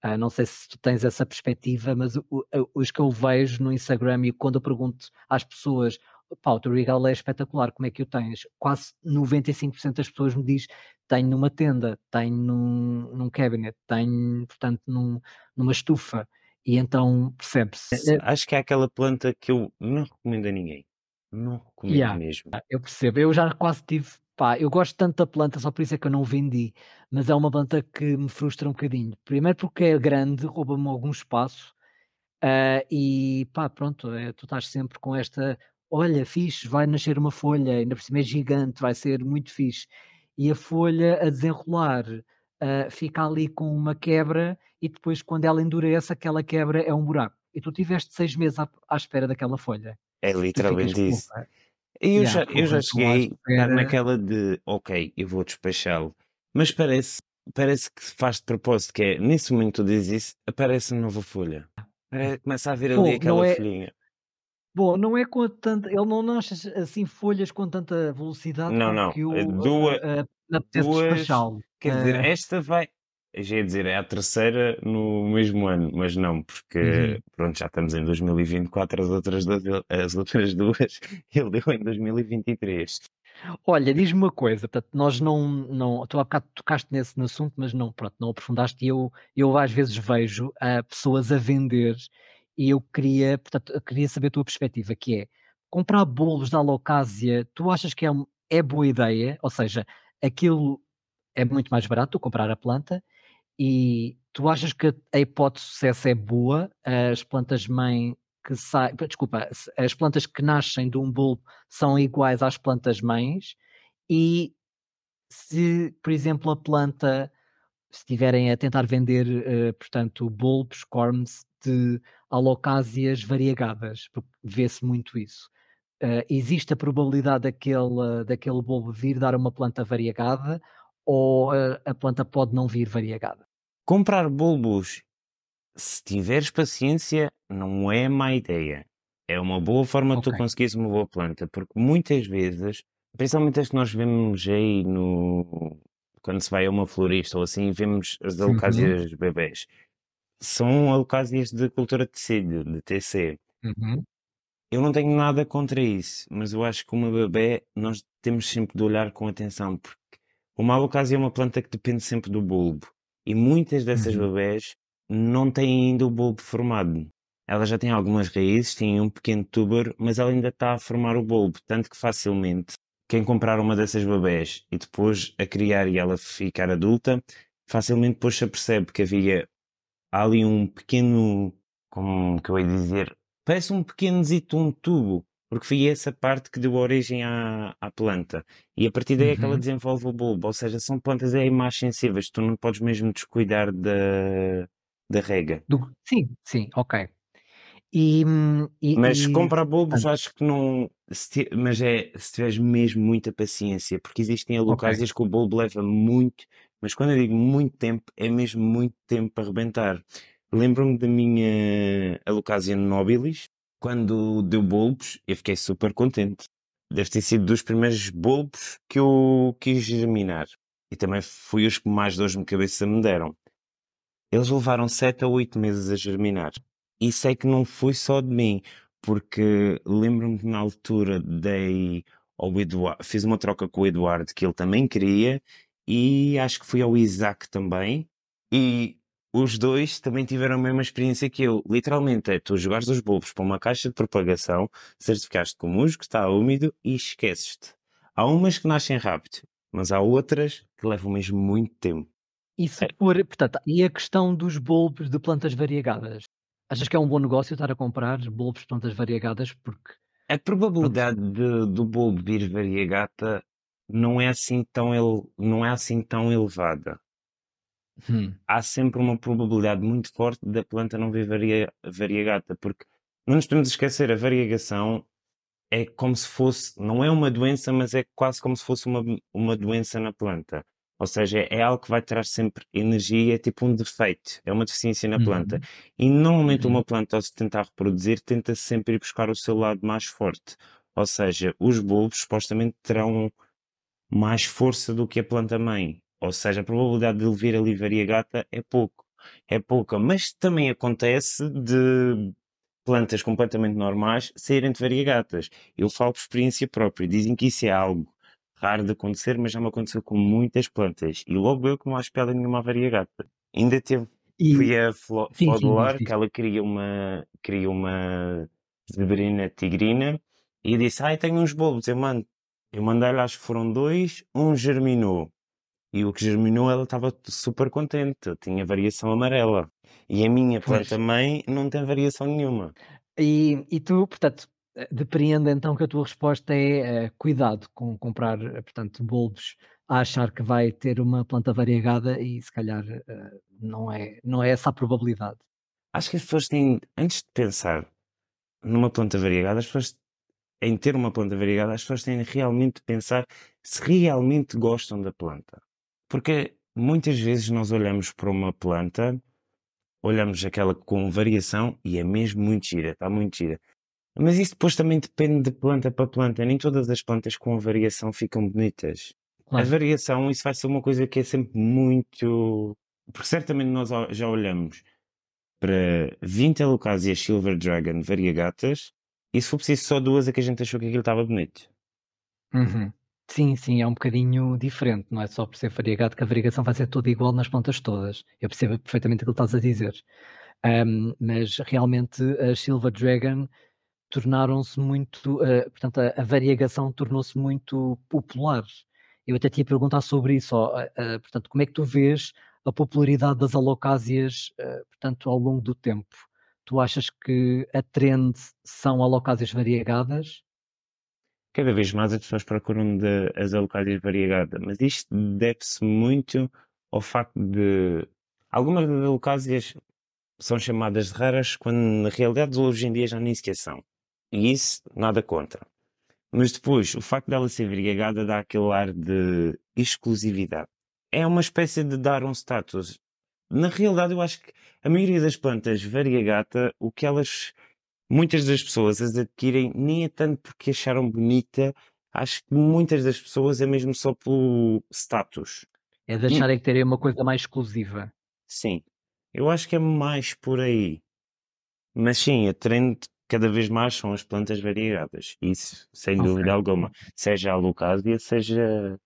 Ah, não sei se tu tens essa perspectiva, mas o- o- os que eu vejo no Instagram e quando eu pergunto às pessoas, pá, o teu regal é espetacular, como é que o tens? Quase 95% das pessoas me diz, tenho numa tenda, tenho num, num cabinet, tenho, portanto, num- numa estufa. E então percebe-se. Acho que é aquela planta que eu não recomendo a ninguém. Não recomendo Yeah, mesmo. eu percebo. Eu já quase tive, pá, eu gosto tanto da planta, só por isso é que eu não vendi, mas é uma planta que me frustra um bocadinho. Primeiro porque é grande, rouba-me algum espaço, ah, e pá, pronto, eh, tu estás sempre com esta, olha, fixe, vai nascer uma folha, ainda por cima é gigante, vai ser muito fixe. E a folha a desenrolar, ah, fica ali com uma quebra e depois quando ela endurece, aquela quebra é um buraco. E tu tiveste 6 meses à, à espera daquela folha. É literalmente isso. E eu já, eu já cheguei naquela de, ok, eu vou despachá-lo. Mas parece, parece que faz de propósito, que é, nesse momento tu dizes isso, aparece uma nova folha. É, começa a ver ali não aquela é, folhinha. bom, não é com tanta, ele não nasce assim folhas com tanta velocidade Não, não, que é eu duas, me apetece duas, despachá-lo. quer dizer, Ah, esta vai, já ia dizer, é a terceira no mesmo ano, mas não, porque, uhum. pronto, já estamos em 2024, as outras duas, ele- as outras duas ele deu em 2023. Olha, diz-me uma coisa, portanto, nós não, não, tu há bocado tocaste nesse assunto, mas não, pronto, não aprofundaste e eu, eu às vezes vejo ah, pessoas a vender e eu queria, portanto, eu queria saber a tua perspectiva, que é, comprar bolos da Alocásia, tu achas que é, é boa ideia? Ou seja, aquilo é muito mais barato, comprar a planta, e tu achas que a hipótese de sucesso é boa? As plantas-mãe que saem, desculpa, as plantas que nascem de um bulbo são iguais às plantas-mães? E se, por exemplo, a planta, se estiverem a tentar vender, eh, portanto, bulbos, corms de alocásias variegadas, porque vê-se muito isso. Eh, existe a probabilidade daquele, daquele bulbo vir dar uma planta variegada ou eh, a planta pode não vir variegada? Comprar bulbos, se tiveres paciência, não é má ideia. É uma boa forma de tu Ok. conseguires uma boa planta, porque muitas vezes, principalmente as que nós vemos aí no, quando se vai a uma florista ou assim, vemos as Uhum. alocásias bebés. São alocásias de cultura de tecido, de TC. Uhum. Eu não tenho nada contra isso, mas eu acho que uma bebé nós temos sempre de olhar com atenção, porque uma alocásia é uma planta que depende sempre do bulbo. E muitas dessas Uhum. bebés não têm ainda o bulbo formado. Ela já tem algumas raízes, tem um pequeno tuber, mas ela ainda está a formar o bulbo, tanto que facilmente quem comprar uma dessas bebés e depois a criar e ela ficar adulta, facilmente depois se apercebe que havia ali um pequeno, como que eu ia dizer, parece um pequeno zito, um tubo, porque foi essa parte que deu origem à, à planta. E a partir daí é que ela Uhum. desenvolve o bulbo, ou seja, são plantas aí mais sensíveis, tu não podes mesmo descuidar da, da rega. Do- sim, sim, ok. E, hum, e, Mas e, comprar bulbos portanto, acho que não. mas é se tiveres mesmo muita paciência, porque existem alocásias que o bulbo leva muito, mas quando eu digo muito tempo, é mesmo muito tempo para arrebentar. Lembro-me da minha Alocásia nobilis, quando deu bulbos, eu fiquei super contente. Deve ter sido dos primeiros bulbos que eu quis germinar. E também foi os que mais dores de cabeça me deram. Eles levaram 7 a 8 meses a germinar. E sei que não foi só de mim, porque lembro-me que na altura dei ao Eduardo, fiz uma troca com o Eduardo que ele também queria, e acho que fui ao Isaac também, e os dois também tiveram a mesma experiência que eu. Literalmente é tu jogares os bulbos para uma caixa de propagação, certificaste que o musgo está úmido e esqueces-te. Há umas que nascem rápido, mas há outras que levam mesmo muito tempo. E se for, portanto, e a questão dos bulbos de plantas variegadas? Achas que é um bom negócio estar a comprar bulbos de plantas variegadas? Porque, A probabilidade de, do bulbo vir variegata não é assim tão, ele, não é assim tão elevada. Hum, Há sempre uma probabilidade muito forte da planta não vir varia, variegata, porque não nos podemos esquecer, a variegação é como se fosse, não é uma doença, mas é quase como se fosse uma, uma doença na planta. Ou seja, é algo que vai trazer sempre energia, é tipo um defeito, é uma deficiência na planta. uhum, E normalmente uhum, uma planta, ao se tentar reproduzir, tenta sempre ir buscar o seu lado mais forte. Ou seja, os bulbos supostamente terão mais força do que a planta mãe. Ou seja, a probabilidade de ele vir ali variegata é pouco. É pouca. Mas também acontece de plantas completamente normais saírem de variegatas. Eu falo por experiência própria. Dizem que isso é algo raro de acontecer, mas já me aconteceu com muitas plantas. E logo eu que não há espelho nenhuma variegata. Ainda teve Fui E a sim, diz, Flodoar, que ela queria uma, queria uma zebrina tigrina, e disse, ai, tenho uns bulbos, eu mando. Eu mandei-lhe, acho que foram dois, um germinou. E o que germinou, ela estava super contente, tinha variação amarela. E a minha planta-mãe não tem variação nenhuma. E, e tu, portanto, eh, depreendo então que a tua resposta é eh, cuidado com comprar, eh, portanto, bulbos a achar que vai ter uma planta variegada e se calhar eh, não é, não é essa a probabilidade. Acho que as pessoas têm, antes de pensar numa planta variegada, as pessoas, em ter uma planta variegada, as pessoas têm realmente de pensar se realmente gostam da planta. Porque muitas vezes nós olhamos para uma planta, olhamos aquela com variação e é mesmo muito gira, está muito gira. Mas isso depois também depende de planta para planta. Nem todas as plantas com variação ficam bonitas. A Claro, variação, isso vai ser uma coisa que é sempre muito. Porque certamente nós já olhamos para 20 Alucásias Silver Dragon variegatas e se for preciso só duas é que a gente achou que aquilo estava bonito. Uhum. Sim, sim, é um bocadinho diferente, não é só por ser variegado que a variegação vai ser toda igual nas plantas todas. Eu percebo perfeitamente aquilo que estás a dizer. Ahm, mas realmente as Silver Dragon tornaram-se muito, eh, portanto, a, a variegação tornou-se muito popular. Eu até te ia perguntar sobre isso, ó, eh, portanto, como é que tu vês a popularidade das alocásias, portanto, ao longo do tempo? Tu achas que a trend são alocásias variegadas? Cada vez mais as pessoas procuram de, as Alucásias variegadas, mas isto deve-se muito ao facto de algumas das são chamadas de raras quando na realidade hoje em dia já nem sequer são. E isso nada contra. Mas depois, o facto dela ser variegada dá aquele ar de exclusividade. É uma espécie de dar um status. Na realidade, eu acho que a maioria das plantas variegata, o que elas, muitas das pessoas as adquirem, nem é tanto porque acharam bonita, acho que muitas das pessoas é mesmo só pelo status. É de acharem que terem uma coisa mais exclusiva. Sim, eu acho que é mais por aí. Mas sim, a trend cada vez mais são as plantas variegadas. Isso, sem Ok. dúvida alguma. Seja a Lucásia, seja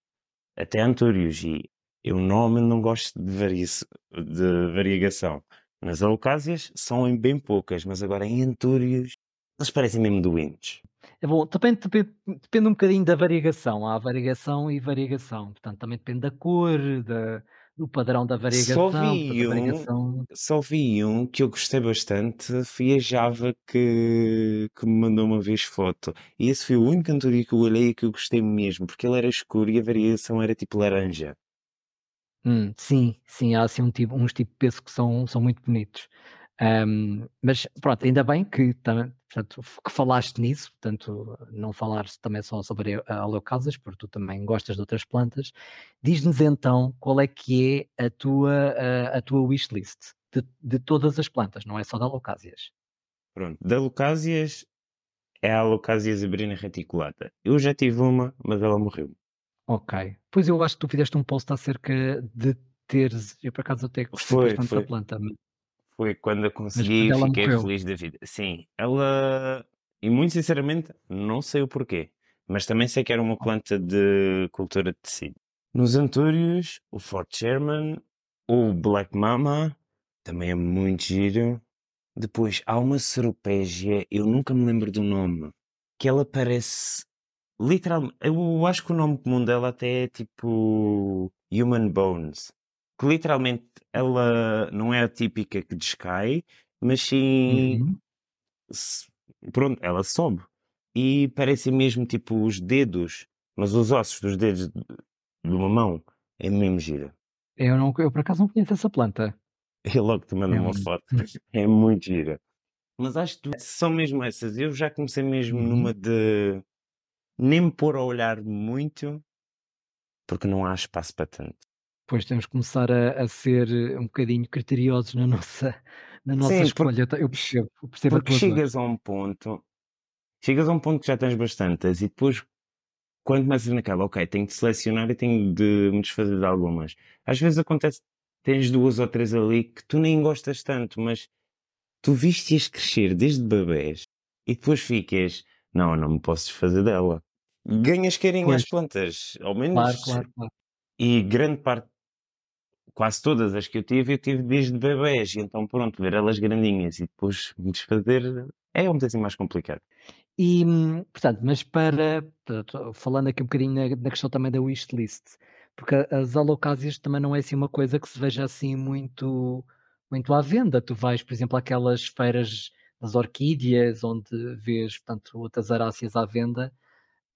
até Antúrios. E eu normalmente não gosto de, varia de variegação. Nas Alucásias são em bem poucas, mas agora em Antúrios eles parecem mesmo doentes. É bom, depende, depende, depende um bocadinho da variegação. Há variegação e variegação. Portanto, também depende da cor, da, do padrão da Só variegação. vi um, só vi um que eu gostei bastante, foi a Java que, que me mandou uma vez foto. E esse foi o único Antúrio que eu olhei e que eu gostei mesmo, porque ele era escuro e a variação era tipo laranja. Hum, sim, sim, há assim um tipo, uns tipo de peso que são, são muito bonitos. Ahm, mas pronto, ainda bem que, portanto, que falaste nisso, portanto, não falares também só sobre aleocasas, porque tu também gostas de outras plantas. Diz-nos então qual é que é a tua, a, a tua wishlist de, de todas as plantas, não é só de alocásias. Pronto, da Lucásias é a Lucásia zebrina reticulata. Eu já tive uma, mas ela morreu. Ok. Pois eu acho que tu fizeste um post acerca de teres, eu por acaso até gostei Foi, bastante foi. da planta, mas Foi quando eu consegui, ela fiquei morreu. feliz da vida. Sim, ela. E muito sinceramente, não sei o porquê. Mas também sei que era uma planta de cultura de tecido. Nos Antúrios, o Fort Sherman, o Black Mama, também é muito giro. Depois há uma ceropégia, eu nunca me lembro do nome, que ela parece. Literalmente, eu acho que o nome comum dela até é tipo Human Bones. Que literalmente ela não é a típica que descai, mas sim. Uhum. se- Pronto, ela sobe. E parecem mesmo tipo os dedos, mas os ossos dos dedos de de uma mão. É mesmo gira. Eu, não, eu por acaso não conheço essa planta. Eu logo te mando É uma um- foto. É muito gira. Mas acho que são mesmo essas. Eu já comecei mesmo Uhum. numa de nem me pôr a olhar muito, porque não há espaço para tanto. Pois temos que começar a, a ser um bocadinho criteriosos na nossa, na nossa Sim, porque, escolha. Eu, eu percebo, eu percebo porque dor. chegas a um ponto, chegas a um ponto que já tens bastantes e depois quando começas naquela, ok, tenho de selecionar e tenho de me desfazer de algumas. Às vezes acontece, tens duas ou três ali que tu nem gostas tanto, mas tu viste-as crescer desde bebés e depois ficas, não, não me posso desfazer dela. Ganhas carinho às Pois, plantas, ao claro, menos, claro, claro. e grande parte quase todas as que eu tive, eu tive desde bebés, e então pronto, ver elas grandinhas e depois me desfazer é um bocadinho mais complicado. E, hum, portanto, mas para, falando aqui um bocadinho na, na questão também da wishlist, porque as alocásias também não é assim uma coisa que se veja assim muito, muito à venda. Tu vais, por exemplo, àquelas feiras das orquídeas, onde vês, portanto, outras aráceas à venda,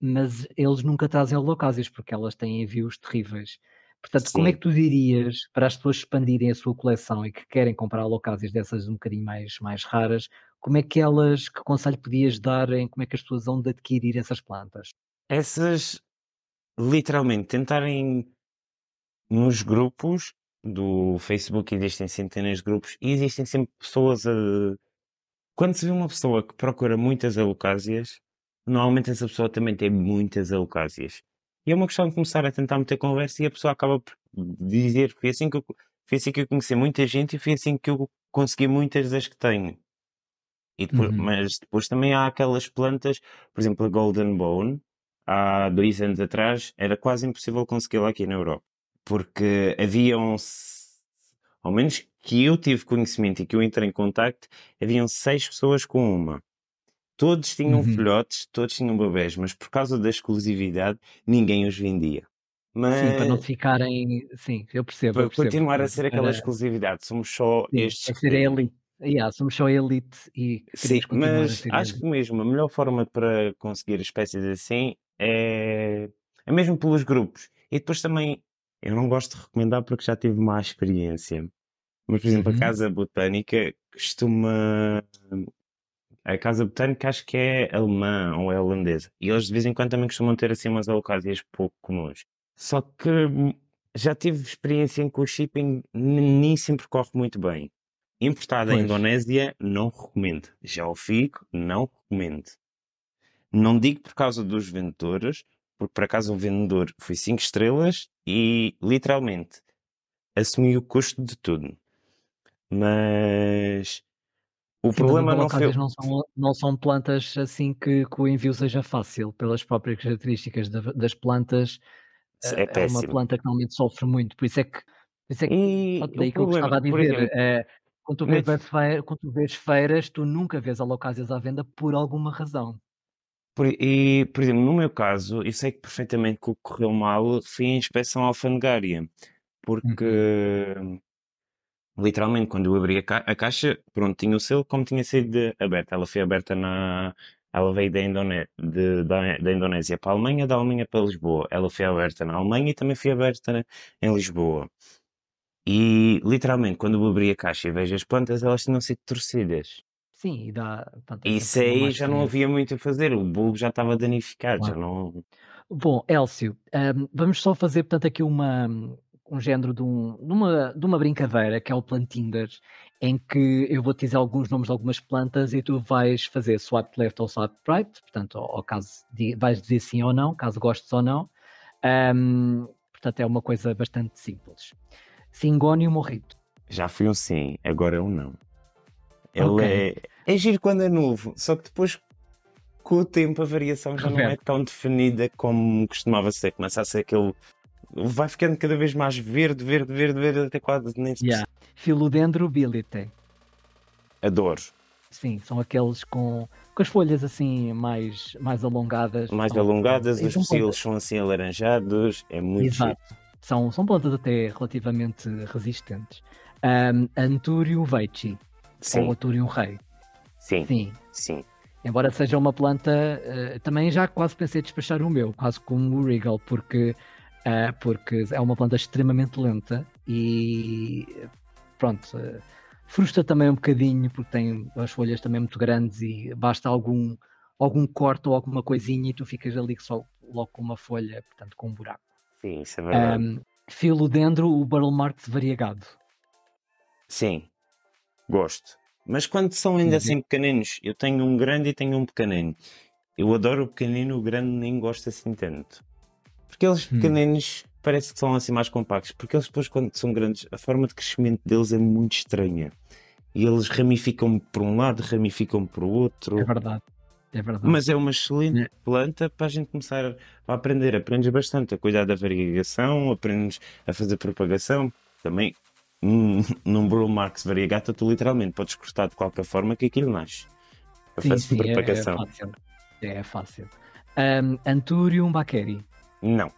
mas eles nunca trazem alocásias, porque elas têm envios terríveis. Portanto, como é que tu dirias para as pessoas expandirem a sua coleção e que querem comprar alocásias dessas um bocadinho mais, mais raras, como é que elas, que conselho podias dar em como é que as pessoas vão de adquirir essas plantas? Essas, literalmente, tentarem nos grupos do Facebook, existem centenas de grupos e existem sempre pessoas a. Quando se vê uma pessoa que procura muitas alocásias, normalmente essa pessoa também tem muitas alocásias. E é uma questão de começar a tentar meter conversa e a pessoa acaba por dizer: foi assim que eu, foi assim que eu conheci muita gente e foi assim que eu consegui muitas das que tenho. E depois, uhum. Mas depois também há aquelas plantas, por exemplo, a Golden Bone, há dois anos atrás, era quase impossível consegui-la aqui na Europa. Porque haviam, ao menos que eu tive conhecimento e que eu entrei em contacto, haviam seis pessoas com uma. Todos tinham uhum. filhotes, todos tinham bebés, mas por causa da exclusividade, ninguém os vendia. Mas... Sim, para não ficarem. Sim, eu percebo. Para eu percebo. continuar a ser aquela exclusividade, somos só Sim, estes. É ser a elite. Yeah, somos só elite e Sim, mas acho que mesmo a melhor forma para conseguir espécies assim é, é mesmo pelos grupos. E depois também, eu não gosto de recomendar porque já tive má experiência. Mas, por exemplo, uhum. a Casa Botânica costuma a Casa Botânica acho que é alemã ou é holandesa. E eles de vez em quando também costumam ter assim umas alocásias pouco comuns. Só que já tive experiência em que o shipping nem sempre corre muito bem. Importado da Indonésia, não recomendo. Já o fico, não recomendo. Não digo por causa dos vendedores, porque por acaso o vendedor foi 5 estrelas e literalmente assumiu o custo de tudo. Mas o Sim, problema não foi. Não são, não são plantas assim que, que, o envio seja fácil, pelas próprias características da, das plantas. É, é, uma planta que normalmente sofre muito, por isso é que. Por isso é que e daí que eu gostava a dizer. Exemplo, é, quando, tu vês, feira, quando tu vês feiras, tu nunca vês alocásias à venda por alguma razão. Por, e, por exemplo, no meu caso, eu sei que perfeitamente que o que correu mal foi a inspeção alfandegária, porque. Uhum literalmente, quando eu abri a, ca a, caixa, pronto, tinha o selo como tinha sido aberta. Ela foi aberta na. Ela veio da, Indone de, da, da, Indonésia para a Alemanha, da Alemanha para Lisboa. Ela foi aberta na Alemanha e também foi aberta em Lisboa. E literalmente, quando eu abri a caixa e vejo as plantas, elas tinham sido torcidas. Sim, e dá. Portanto, Isso aí já não havia muito a fazer, o bulbo já estava danificado, claro. já não. Bom, Elcio, um, vamos só fazer, portanto, aqui uma, um género de, um, de, uma, de uma brincadeira que é o Plantinder, em que eu vou te dizer alguns nomes de algumas plantas e tu vais fazer swap left ou swap right, portanto, ao, caso vais dizer sim ou não, caso gostes ou não. Um, portanto, é uma coisa bastante simples. Singónio morrito. Já fui um sim, agora é um não. Ele okay. é, é giro quando é novo, só que depois com o tempo a variação já não é tão definida como costumava ser. Começa a ser aquele vai ficando cada vez mais verde, verde, verde, verde, até quase nem se yeah. Philodendrobilite. Adoro. Sim, são aqueles com, com as folhas assim mais, mais alongadas. Mais são, alongadas, são, os pecilos são assim alaranjados, é muito Exato. São, são plantas até relativamente resistentes. Um, Antúrio veichi, Sim. ou Antúrio rei. Sim. Sim. Sim. Embora seja uma planta, uh, também já quase pensei despachar o meu, quase como o Regal, porque uh, porque é uma planta extremamente lenta e pronto, uh, frustra também um bocadinho porque tem as folhas também muito grandes e basta algum, algum corte ou alguma coisinha e tu ficas ali só logo com uma folha, portanto com um buraco. Sim, isso é verdade. Um, filodendro, o Barrel Marks variegado. Sim, gosto. Mas quando são ainda assim pequeninos, eu tenho um grande e tenho um pequenino. Eu adoro o pequenino, o grande nem gosto assim tanto. Porque eles hum. pequeninos hum. parece que são assim mais compactos, porque eles depois quando são grandes, a forma de crescimento deles é muito estranha. E eles ramificam por um lado, ramificam por outro. É verdade. É verdade. Mas é uma excelente é. planta para a gente começar a aprender. Aprendes bastante a cuidar da variegação, aprendes a fazer propagação. também hum, num Bruno Marx variegata tu literalmente podes cortar de qualquer forma que aquilo nasce. Eu Sim, faço sim, é, é propagação. fácil. É fácil. Um, Antúrio Baqueri. Não.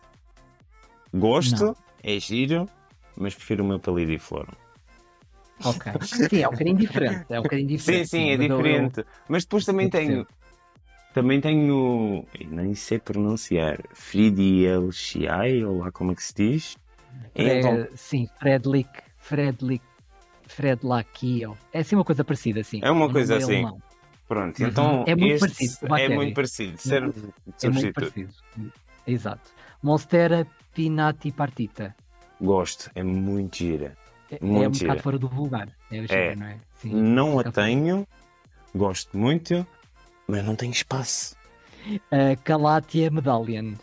Gosto, Não. é giro, mas prefiro o meu palidiflor. Ok. Sim, é um bocadinho diferente. É um bocadinho Sim, diferente. sim, é mas eu- diferente. Mas depois também tenho. Também tenho. Nem sei pronunciar. Fridielchiai, ou lá como é que se diz. É, Então, sim, Fredlik, Fredlik, Fredlakio. É assim uma coisa parecida, assim. É uma O coisa é assim. alemão. pronto. Uhum. Então, É muito parecido É muito parecido. Serve de É muito parecido. Exato. Monstera Pinati Partita. Gosto, é muito gira. É, é Muito um gira. bocado fora do vulgar. É, gira, É. não é? Sim. Não a tenho, gosto muito, mas não tenho espaço. A Calatia Medallion.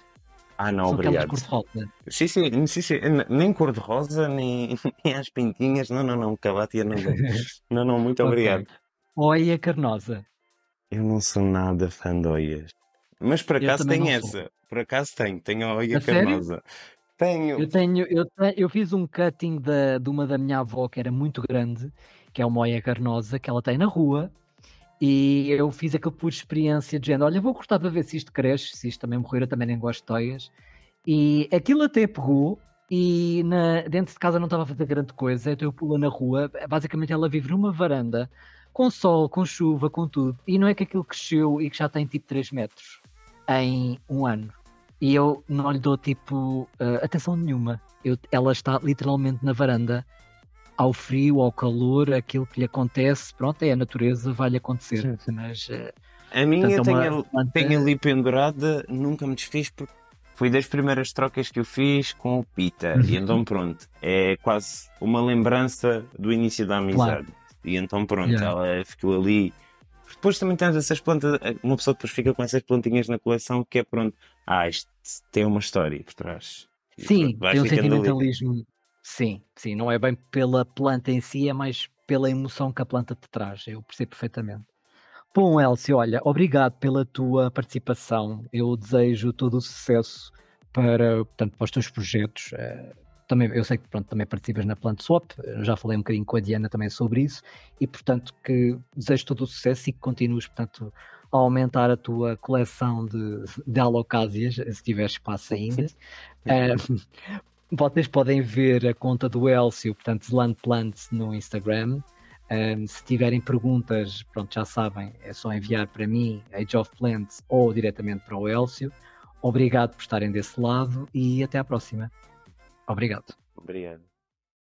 Ah, não, São obrigado. cor-de-rosa. Sim, sim, sim, sim. Nem cor-de-rosa, nem, nem às pintinhas. Não, não, não. Calatia não. não, não, muito Ok. obrigado. Oia Carnosa. Eu não sou nada fã de oias. Mas por acaso sou. essa. Por acaso tenho. Tenho a oia carnosa. Tenho. Eu tenho, eu, eu fiz um cutting da, de uma da minha avó que era muito grande, que é uma oia carnosa, que ela tem na rua, e eu fiz aquilo por experiência de género, olha, vou cortar para ver se isto cresce, se isto também morrer, eu também nem gosto de oias. E aquilo até pegou, e na- dentro de casa não estava a fazer grande coisa, então eu pulo na rua, basicamente ela vive numa varanda, com sol, com chuva, com tudo, e não é que aquilo cresceu e que já tem tipo 3 metros em um ano. E eu não lhe dou tipo eh, atenção nenhuma. Eu- ela está literalmente na varanda, ao frio, ao calor, aquilo que lhe acontece, pronto, é a natureza, vai-lhe acontecer. Mas eh, A minha portanto, é uma tenho, tenho ali pendurada, nunca me desfiz porque foi das primeiras trocas que eu fiz com o Pita. Uhum. E então pronto, é quase uma lembrança do início da amizade. E então pronto, Yeah. ela ficou ali. Depois também temos essas plantas, uma pessoa depois fica com essas plantinhas na coleção que é pronto, ah, isto tem uma história por trás. Sim, vai tem um ficando ali. sentimentalismo. Sim, sim, não é bem pela planta em si, é mais pela emoção que a planta te traz. Eu percebo perfeitamente. Bom, Elcio, olha, obrigado pela tua participação. Eu desejo todo o sucesso para, portanto, para os teus projetos. Eh, Também, eu sei que pronto, também participas na Plant Swap, já falei um bocadinho com a Diana também sobre isso, e portanto que desejo todo o sucesso e que continues portanto, a aumentar a tua coleção de, de alocásias, se tiver espaço ainda. Eh, vocês podem ver a conta do Elcio, portanto, Zeland Plants no Instagram. Um, se tiverem perguntas, pronto, já sabem, é só enviar para mim, Age of Plants, ou diretamente para o Elcio. Obrigado por estarem desse lado e até à próxima. Obrigado. Obrigado.